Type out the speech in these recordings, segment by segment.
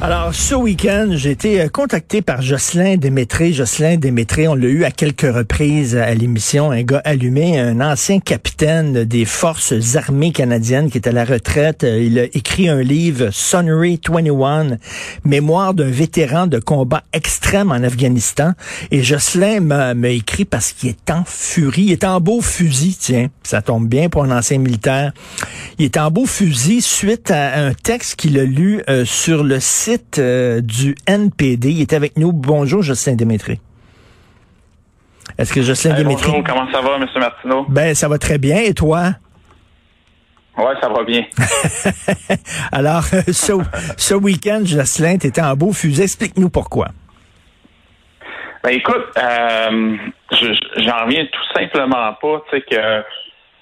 Alors, ce week-end, j'ai été euh, contacté par Jocelyn Démétré. Jocelyn Démétré, on l'a eu à quelques reprises à l'émission, un gars allumé, un ancien capitaine des forces armées canadiennes qui est à la retraite. Euh, Il a écrit un livre, Sonnery 21, Mémoire d'un vétéran de combat extrême en Afghanistan. Et Jocelyn m'a écrit parce qu'il est en furie. Il est en beau fusil, tiens. Ça tombe bien pour un ancien militaire. Il est en beau fusil suite à un texte qu'il a lu euh, sur le site euh, du NPD. Il est avec nous. Bonjour, Jocelyn Démétré. Est-ce que Jocelyn Hey, Démétré... bonjour, comment ça va, M. Martineau? Ben, ça va très bien. Et toi? Ouais, ça va bien. Alors, ce, ce week-end, Jocelyn, tu étais en beau fusil. Explique-nous pourquoi. Ben écoute, euh, je- j'en reviens tout simplement pas, tu sais, que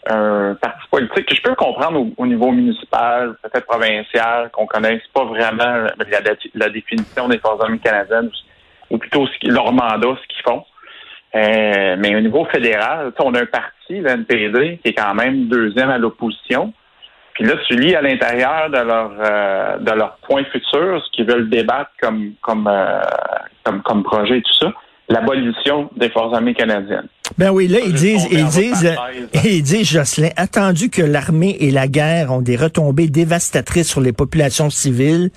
un parti politique que je peux comprendre au, au niveau municipal, peut-être provincial, qu'on connaisse pas vraiment la, définition des forces armées canadiennes, ou plutôt leur mandat, ce qu'ils font. Euh, mais au niveau fédéral, on a un parti, le NPD, qui est quand même deuxième à l'opposition. Puis là, tu lis à l'intérieur de leur euh, de leur point futur, ce qu'ils veulent débattre comme comme, euh, comme comme projet et tout ça, l'abolition des forces armées canadiennes. Ben oui, là, ils disent, ils en disent, chaise. ils disent, Jocelyn, attendu que l'armée et la guerre ont des retombées dévastatrices sur les populations civiles,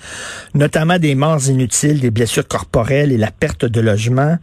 notamment des morts inutiles, des blessures corporelles et la perte de logement,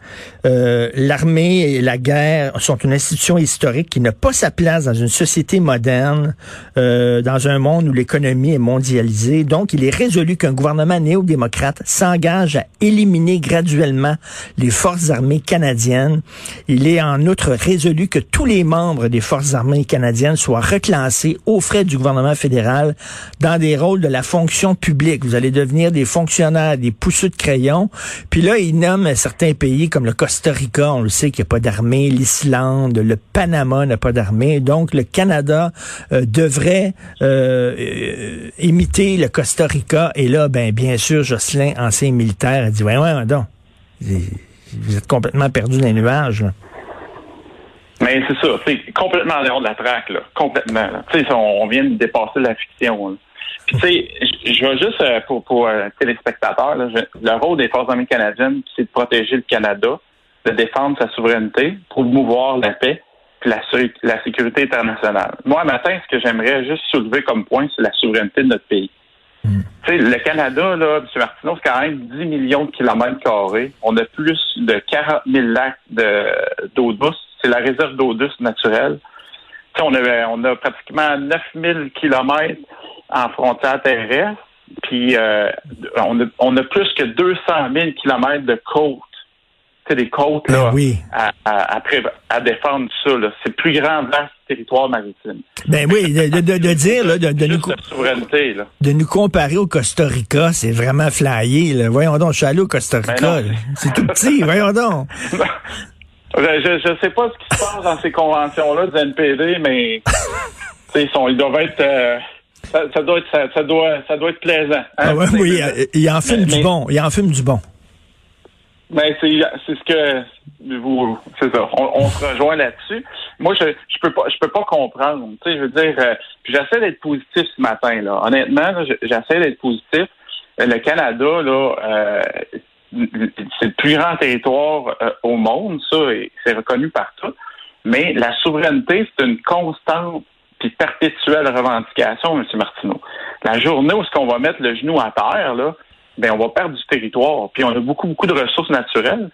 euh, l'armée et la guerre sont une institution historique qui n'a pas sa place dans une société moderne, euh, dans un monde où l'économie est mondialisée. Donc, il est résolu qu'un gouvernement néo-démocrate s'engage à éliminer graduellement les forces armées canadiennes. Il est en outre résolu que tous les membres des forces armées canadiennes soient reclassés aux frais du gouvernement fédéral dans des rôles de la fonction publique. Vous allez devenir des fonctionnaires, des pousseux de crayon. Puis là, il nomme certains pays comme le Costa Rica, on le sait qu'il n'y a pas d'armée, l'Islande, le Panama n'a pas d'armée. Donc, le Canada euh, devrait euh, imiter le Costa Rica. Et là, ben bien sûr, Jocelyn, ancien militaire, a dit, ouais, ouais, donc, vous êtes complètement perdu dans les nuages. Mais c'est ça, c'est complètement en dehors de la traque, là. Complètement. là. Tu sais, on, on vient de dépasser la fiction. là. Puis tu sais, je vais juste euh, pour, pour euh, téléspectateurs, là, je- le rôle des forces armées canadiennes, c'est de protéger le Canada, de défendre sa souveraineté, promouvoir la paix, puis la, sé- la sécurité internationale. Moi, matin, ce que j'aimerais juste soulever comme point, c'est la souveraineté de notre pays. Tu sais, le Canada, là, M. Martineau, c'est quand même 10 millions de kilomètres carrés. On a plus de 40 000 lacs de- d'eau douce. C'est la réserve d'eau douce naturelle. On, a, on a pratiquement 9 000 kilomètres en frontière terrestre. Puis euh, on, a, on a plus que 200 000 kilomètres de côtes. Tu sais, des côtes là, Ben oui. à, à, à, pré- à défendre ça. C'est le plus grand vaste territoire maritime. Ben oui, de, de- de dire, là, de, de nous, là. de comparer au Costa Rica, c'est vraiment flyé. Là. Voyons donc, je suis allé au Costa Ben Rica. C'est tout petit, voyons donc. Je, je sais pas ce qui se passe dans ces conventions-là du NPD, mais ils, sont- ils doivent être. euh, ça, ça doit être ça, ça doit ça doit être plaisant. hein. Ah ouais, oui, euh, il en fume mais- du mais- bon. Il en fume du bon. Mais c'est c'est ce que vous c'est ça. On, on se rejoint là-dessus. Moi, je je peux pas je peux pas comprendre. Tu sais, je veux dire, euh, puis j'essaie d'être positif ce matin là. Honnêtement, j'essaie d'être positif. Euh, Le Canada là, euh, c'est le plus grand territoire euh, au monde, ça, et c'est reconnu par tous. Mais la souveraineté, c'est une constante puis perpétuelle revendication, M. Martineau. La journée où est-ce qu'on va mettre le genou à terre, là, ben on va perdre du territoire. Puis on a beaucoup, beaucoup de ressources naturelles.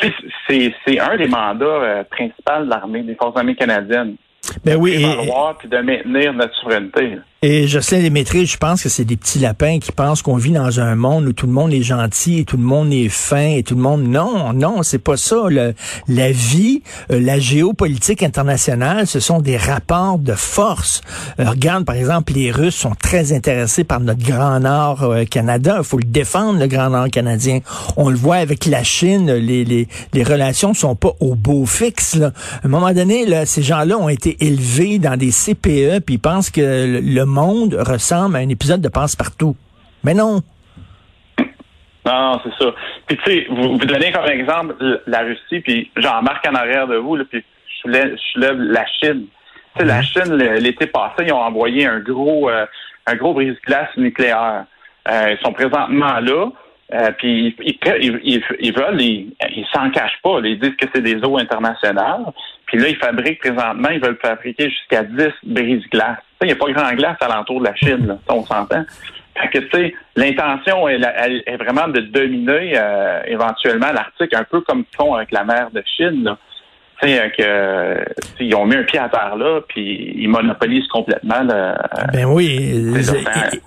Puis c'est- c'est un des mandats euh, principaux de l'armée, des forces armées canadiennes. Ben oui, de et- puis de maintenir notre souveraineté. là. Et Jocelyn Démétré, je pense que c'est des petits lapins qui pensent qu'on vit dans un monde où tout le monde est gentil et tout le monde est fin et tout le monde... Non, non, c'est pas ça. la vie, euh, la géopolitique internationale, ce sont des rapports de force. Euh, regarde, par exemple, les Russes sont très intéressés par notre Grand Nord euh, Canada. Il faut le défendre, le Grand Nord canadien. On le voit avec la Chine, les, les, les relations sont pas au beau fixe. Là. À un moment donné, là, ces gens-là ont été élevés dans des CPE, puis ils pensent que le monde ressemble à un épisode de Passe-Partout. Mais non. Non, c'est ça. Puis tu sais, vous, vous donnez comme exemple la Russie, puis j'en marque en arrière de vous, là, puis je lève, la Chine. Tu sais, la Chine, l'été passé, ils ont envoyé un gros euh, un gros brise-glace nucléaire. Euh, ils sont présentement là. Euh, puis ils, ils, ils, veulent, ils, ils s'en cachent pas. Ils disent que c'est des eaux internationales. Puis là, ils fabriquent présentement, ils veulent fabriquer jusqu'à 10 brise-glaces. Il n'y a pas grand glace alentour de la Chine, là, on s'entend. Tu l'intention est, vraiment de dominer euh, éventuellement l'Arctique, un peu comme font avec la mer de Chine. Euh, que ils ont mis un pied à terre là, puis ils monopolisent complètement le. Ben oui.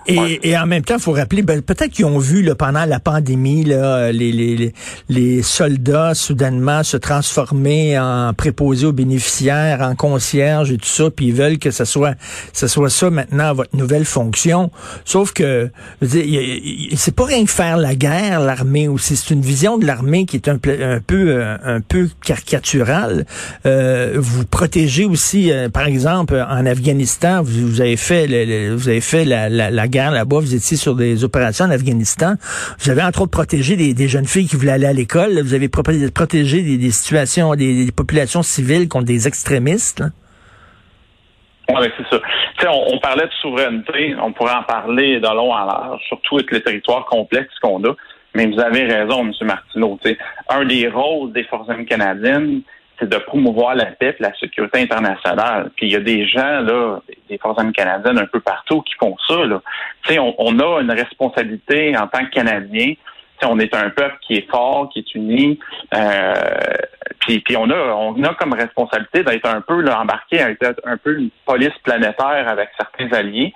Et, et, en même temps, il faut rappeler, ben, peut-être qu'ils ont vu là, pendant la pandémie là, les, les, les soldats soudainement se transformer en préposés aux bénéficiaires, en concierges et tout ça, puis ils veulent que ce soit, ce soit ça maintenant votre nouvelle fonction. Sauf que c'est pas rien que faire la guerre, l'armée aussi. C'est une vision de l'armée qui est un, un peu un peu caricaturale. Euh, vous protégez aussi, euh, par exemple, en Afghanistan, vous, avez fait, vous avez fait la, guerre là-bas, vous étiez sur des opérations en Afghanistan. Vous avez entre autres protégé des, jeunes filles qui voulaient aller à l'école. Vous avez protégé des, situations, des, populations civiles contre des extrémistes. Oui, c'est ça. on, parlait de souveraineté, on pourrait en parler de long en large, surtout avec les territoires complexes qu'on a. Mais vous avez raison, M. Martineau. Un des rôles des forces armées canadiennes, c'est de promouvoir la paix et la sécurité internationale. Puis il y a des gens, là, des forces canadiennes un peu partout qui font ça. Là. On, on a une responsabilité en tant que Canadiens. on est un peuple qui est fort, qui est uni. Euh, puis, puis on a on a comme responsabilité d'être un peu là, embarqué, d'être un peu une police planétaire avec certains alliés.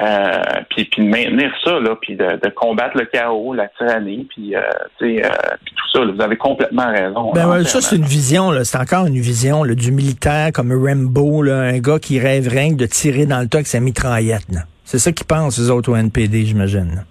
Euh, puis, puis de maintenir ça, là, puis de, de, combattre le chaos, la tyrannie, puis, euh, euh, puis tout ça. Là, vous avez complètement raison. Ben ça, c'est une vision, c'est encore une vision là, du militaire comme Rambo, là, un gars qui rêve rien de tirer dans le tas avec sa mitraillette. C'est ça qu'ils pensent, les autres au NPD, j'imagine.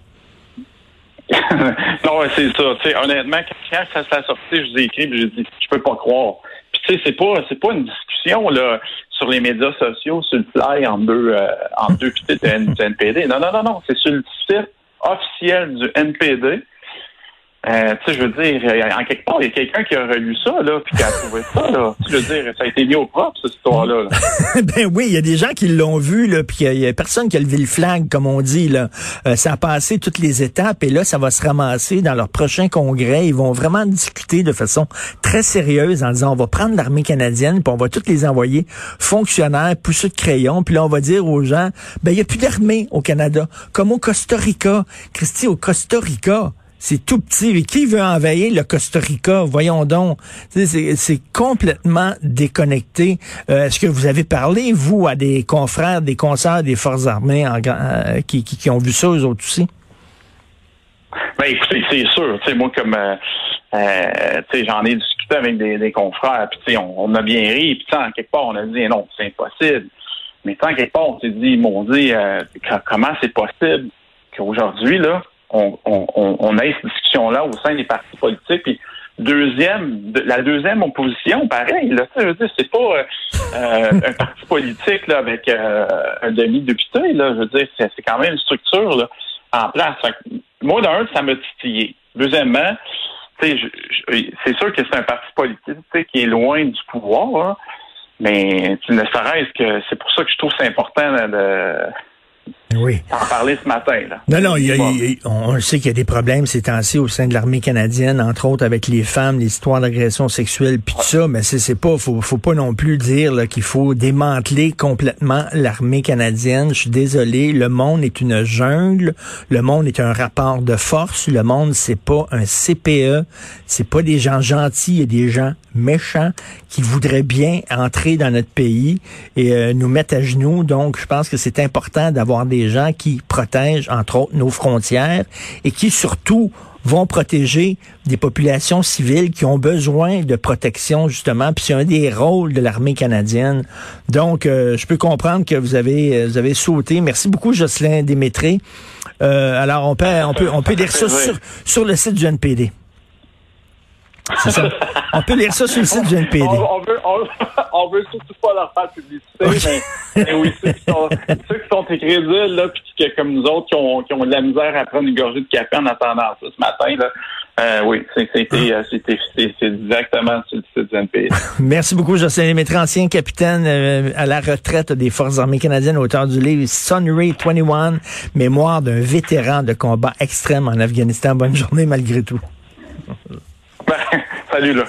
non, c'est ça. honnêtement, quand ça s'est sorti, je vous ai écrit, j'ai dit, je peux pas croire. Puis tu sais, c'est pas, c'est pas une discussion là sur les médias sociaux, sur le fly en deux, euh, en deux du NPD. Non, non, non, non. C'est sur le site officiel du NPD. Euh, tu sais, je veux dire, en quelque part, il y a quelqu'un qui a relu ça, là, puis qui a trouvé ça, là. Tu veux dire, ça a été mis au propre, cette histoire-là. ben oui, il y a des gens qui l'ont vu, là, puis il y, a personne qui a levé le flag, comme on dit, là. Euh, ça a passé toutes les étapes, et là, ça va se ramasser dans leur prochain congrès. Ils vont vraiment discuter de façon très sérieuse en disant, on va prendre l'armée canadienne, puis on va toutes les envoyer fonctionnaires, poussés de crayon, puis là, on va dire aux gens, ben, il n'y a plus d'armée au Canada, comme au Costa Rica. Christy, au Costa Rica, c'est tout petit. qui veut envahir le Costa Rica? Voyons donc. C'est complètement déconnecté. Euh, est-ce que vous avez parlé, vous, à des confrères, des concerts des forces armées euh, qui, ont vu ça, eux autres aussi? Ben, écoutez, c'est sûr. moi, comme euh, euh j'en ai discuté avec des, confrères, puis on, a bien ri, puis en quelque part, on a dit non, c'est impossible. Mais en quelque part, on s'est dit, mon Dieu, comment c'est possible qu'aujourd'hui, là, on, on, on ait cette discussion-là au sein des partis politiques. Puis deuxième, la deuxième opposition, pareil, là, je veux dire, c'est pas euh, euh, un parti politique avec euh, un demi-député, là, je veux dire, c'est, quand même une structure là, en place. moi, d'un, ça m'a titillé. Deuxièmement, c'est sûr que c'est un parti politique qui est loin du pouvoir, hein, mais ne que c'est pour ça que je trouve c'est important de Oui. en parler ce matin. Là. Non, non, il y a- Bon. il on sait qu'il y a des problèmes ces temps-ci au sein de l'armée canadienne, entre autres avec les femmes, les histoires d'agression sexuelle, puis tout ça, mais c'est c'est pas, faut, faut pas non plus dire là, qu'il faut démanteler complètement l'armée canadienne. Je suis désolé, le monde est une jungle, le monde est un rapport de force, le monde c'est pas un CPE, c'est pas des gens gentils, il y a des gens méchants qui voudraient bien entrer dans notre pays et euh, nous mettre à genoux. Donc, je pense que c'est important d'avoir des gens qui protègent, entre autres, nos frontières et qui surtout vont protéger des populations civiles qui ont besoin de protection, justement. Puis c'est un des rôles de l'armée canadienne. Donc, euh, je peux comprendre que vous avez, euh, vous avez sauté. Merci beaucoup, Jocelyn Démétré. Euh, alors, on peut, on peut, on peut lire ça sur, sur le site du NPD. C'est ça? On peut lire ça sur le site du NPD. On, on veut, on veut surtout pas leur faire publicité, mais, mais oui, ceux qui sont, ceux qui sont incrédules, là, puis qui, comme nous autres, qui ont, qui ont de la misère à prendre une gorgée de café en attendant ça ce matin, là, euh, oui, c'était, euh, exactement sur le site du NPD. Merci beaucoup, Jocelyn Démétré, ancien capitaine euh, à la retraite des Forces armées canadiennes, auteur du livre Sunray 21, mémoire d'un vétéran de combat extrême en Afghanistan. Bonne journée malgré tout. Ben, salut, là.